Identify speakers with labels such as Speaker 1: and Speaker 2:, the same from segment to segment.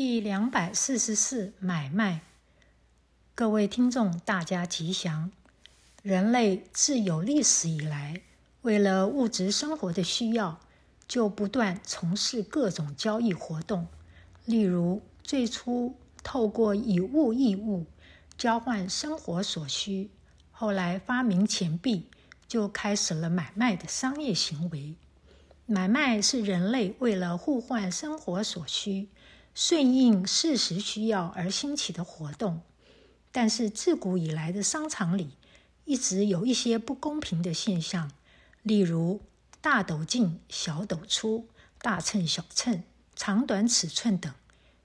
Speaker 1: 第两百四十四买卖，各位听众，大家吉祥。人类自有历史以来，为了物质生活的需要，就不断从事各种交易活动。例如，最初透过以物易物，交换生活所需；后来发明钱币，就开始了买卖的商业行为。买卖是人类为了互换生活所需。顺应事实需要而兴起的活动，但是自古以来的商场里一直有一些不公平的现象，例如大斗进、小斗出、大秤、小秤、长短尺寸等，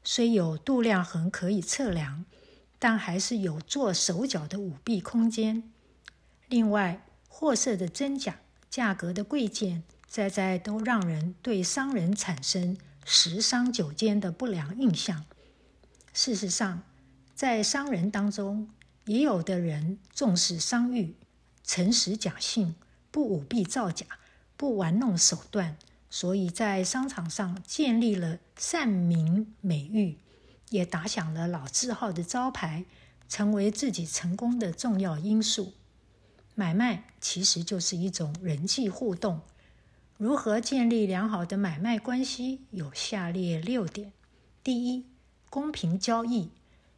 Speaker 1: 虽有度量衡可以测量，但还是有做手脚的舞弊空间。另外，货色的真假、价格的贵贱，在在都让人对商人产生。十商九奸的不良印象。事实上，在商人当中，也有的人重视商誉，诚实讲信，不舞弊造假，不玩弄手段，所以在商场上建立了善名美誉，也打响了老字号的招牌，成为自己成功的重要因素。买卖其实就是一种人际互动。如何建立良好的买卖关系？有下列六点：第一，公平交易。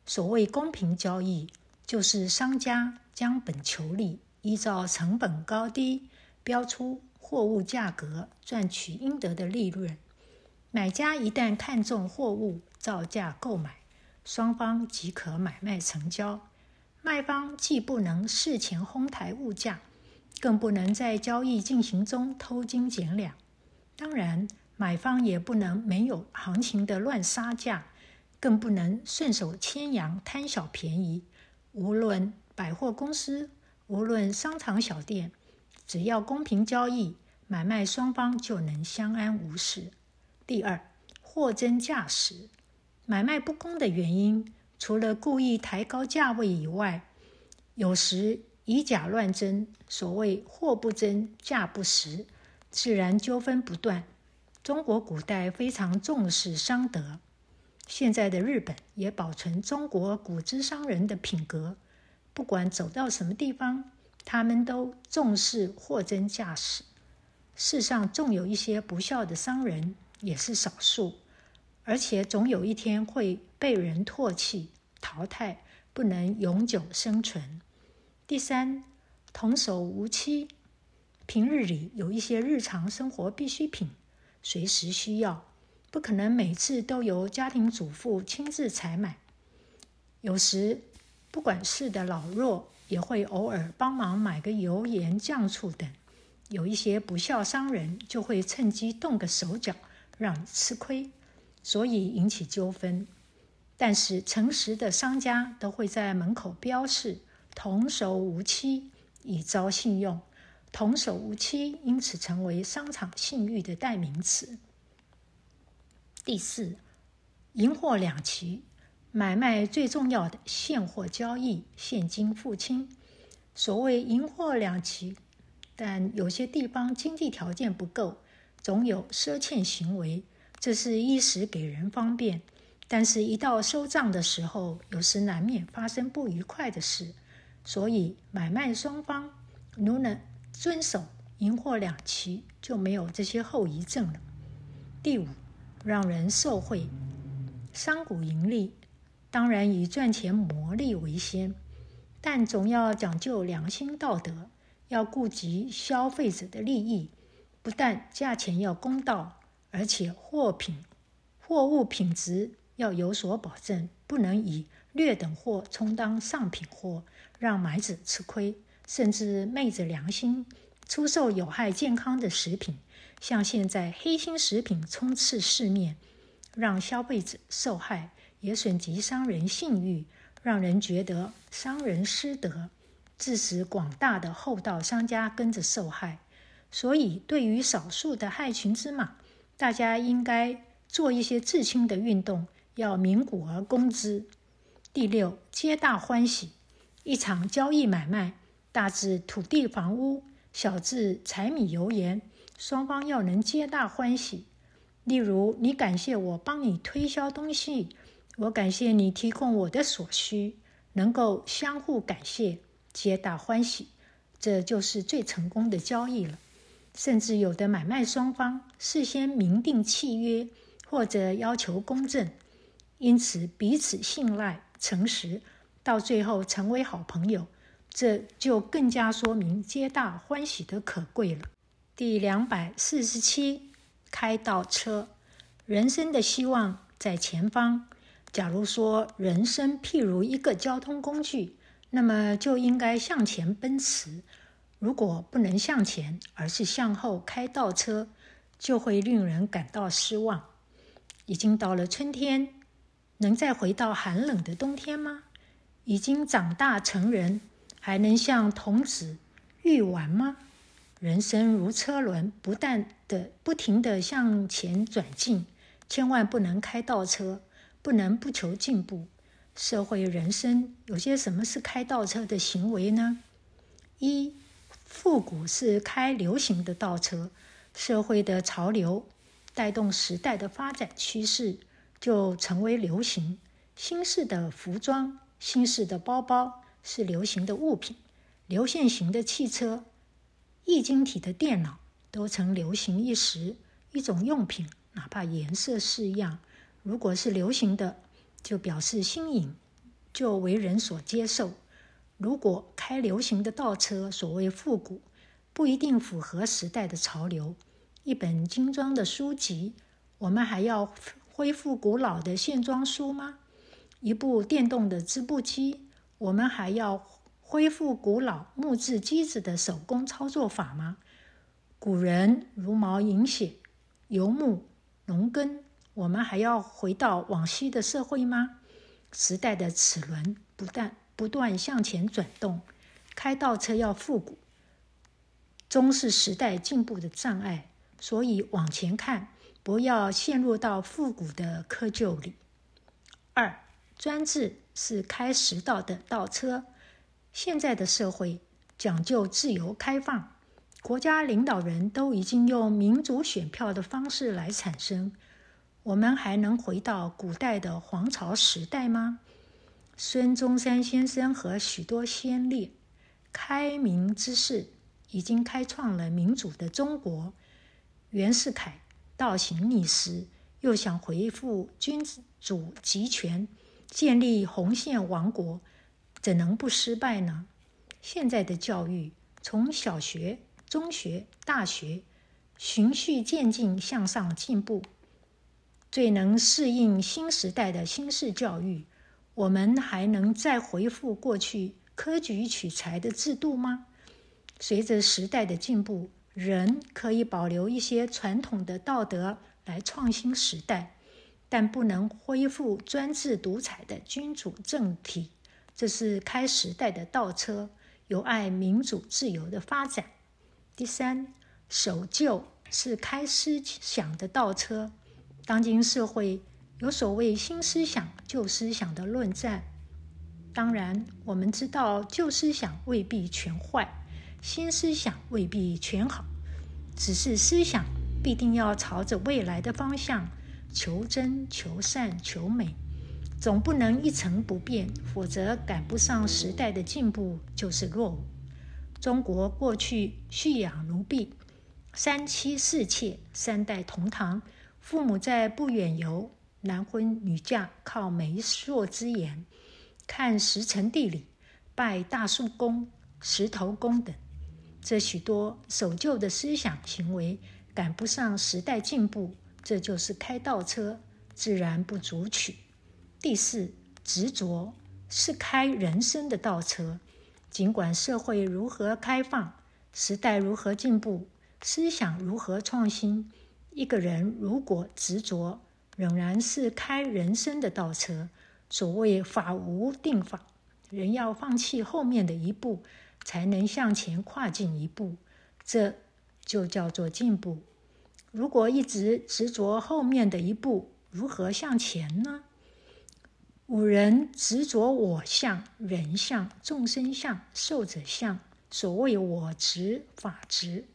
Speaker 1: 所谓公平交易，就是商家将本求利，依照成本高低标出货物价格，赚取应得的利润。买家一旦看中货物，照价购买，双方即可买卖成交。卖方既不能事前哄抬物价。更不能在交易进行中偷斤减两，当然，买方也不能没有行情的乱杀价，更不能顺手牵羊贪小便宜。无论百货公司，无论商场小店，只要公平交易，买卖双方就能相安无事。第二，货真价实，买卖不公的原因，除了故意抬高价位以外，有时。以假乱真，所谓货不真价不实，自然纠纷不断。中国古代非常重视商德，现在的日本也保存中国古之商人的品格。不管走到什么地方，他们都重视货真价实。世上纵有一些不孝的商人，也是少数，而且总有一天会被人唾弃、淘汰，不能永久生存。第三，童叟无欺。平日里有一些日常生活必需品，随时需要，不可能每次都由家庭主妇亲自采买。有时，不管事的老弱，也会偶尔帮忙买个油盐酱醋等。有一些不孝商人就会趁机动个手脚，让你吃亏，所以引起纠纷。但是，诚实的商家都会在门口标示。童叟无欺，以招信用。童叟无欺，因此成为商场信誉的代名词。第四，银货两訖，买卖最重要的现货交易，现金付清。所谓银货两訖，但有些地方经济条件不够，总有赊欠行为，这是一时给人方便，但是一到收账的时候，有时难免发生不愉快的事。所以，买卖双方如能遵守银货两訖，就没有这些后遗症了。第五，让人受惠，商贾盈利，当然以赚钱牟利为先，但总要讲究良心道德，要顾及消费者的利益。不但价钱要公道，而且货品、货物品质要有所保证，不能以劣等货充当上品货。让买者吃亏，甚至昧着良心出售有害健康的食品，像现在黑心食品充斥市面，让消费者受害，也损及商人信誉，让人觉得商人失德，致使广大的厚道商家跟着受害。所以，对于少数的害群之马，大家应该做一些自清的运动，要鸣鼓而攻之。第六，皆大欢喜。一场交易买卖，大至土地房屋，小至柴米油盐，双方要能皆大欢喜。例如，你感谢我帮你推销东西，我感谢你提供我的所需，能够相互感谢，皆大欢喜，这就是最成功的交易了。甚至有的买卖双方事先明定契约，或者要求公证，因此彼此信赖、诚实，到最后成为好朋友，这就更加说明皆大欢喜的可贵了。第两百四十七。开倒车，人生的希望在前方。假如说人生譬如一个交通工具，那么就应该向前奔驰。如果不能向前，而是向后开倒车，就会令人感到失望。已经到了春天，能再回到寒冷的冬天吗？已经长大成人，还能像童子欲玩吗？人生如车轮，不断的、不停的向前转进，千万不能开倒车，不能不求进步。社会人生有些什么是开倒车的行为呢？一、复古是开流行的倒车，社会的潮流带动时代的发展趋势，就成为流行。新式的服装、新式的包包是流行的物品，流线型的汽车。液晶体的电脑都曾流行一时，一种用品，哪怕颜色是一样，如果是流行的，就表示新颖，就为人所接受。如果开流行的倒车，所谓复古，不一定符合时代的潮流。一本精装的书籍，我们还要恢复古老的线装书吗？一部电动的织布机，我们还要？恢复古老木质机子的手工操作法吗？古人茹毛饮血、游牧农耕，我们还要回到往昔的社会吗？时代的齿轮不断不断向前转动，开倒车要复古，终是时代进步的障碍。所以往前看，不要陷入到复古的窠臼里。二，专制是开时道的倒车。现在的社会讲究自由开放，国家领导人都已经用民主选票的方式来产生，我们还能回到古代的皇朝时代吗？孙中山先生和许多先烈，开明之士已经开创了民主的中国。袁世凯倒行逆施，又想恢复君主集权，建立红线王国。怎能不失败呢？现在的教育从小学、中学、大学循序渐进向上进步，最能适应新时代的新式教育。我们还能再恢复过去科举取材的制度吗？随着时代的进步，人可以保留一些传统的道德来创新时代，但不能恢复专制独裁的君主政体。这是开时代的倒车，有碍民主自由的发展。第三，守旧是开思想的倒车。当今社会有所谓新思想、旧思想的论战。当然，我们知道旧思想未必全坏，新思想未必全好，只是思想必定要朝着未来的方向，求真、求善、求美。总不能一成不变，否则赶不上时代的进步就是落伍。中国过去蓄养奴婢，三妻四妾，三代同堂，父母在不远游，男婚女嫁，靠媒妁之言，看时辰地理，拜大树公、石头公等。这许多守旧的思想行为赶不上时代进步，这就是开倒车，自然不足取。第四，执着是开人生的倒车。尽管社会如何开放，时代如何进步，思想如何创新，一个人如果执着，仍然是开人生的倒车。所谓法无定法，人要放弃后面的一步，才能向前跨进一步，这就叫做进步。如果一直执着后面的一步，如何向前呢？五人执着我相、人相、众生相、寿者相，所谓我执、法执。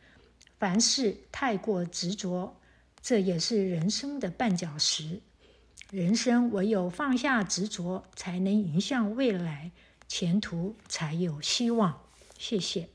Speaker 1: 凡事太过执着，这也是人生的绊脚石。人生唯有放下执着，才能迎向未来，前途才有希望。谢谢。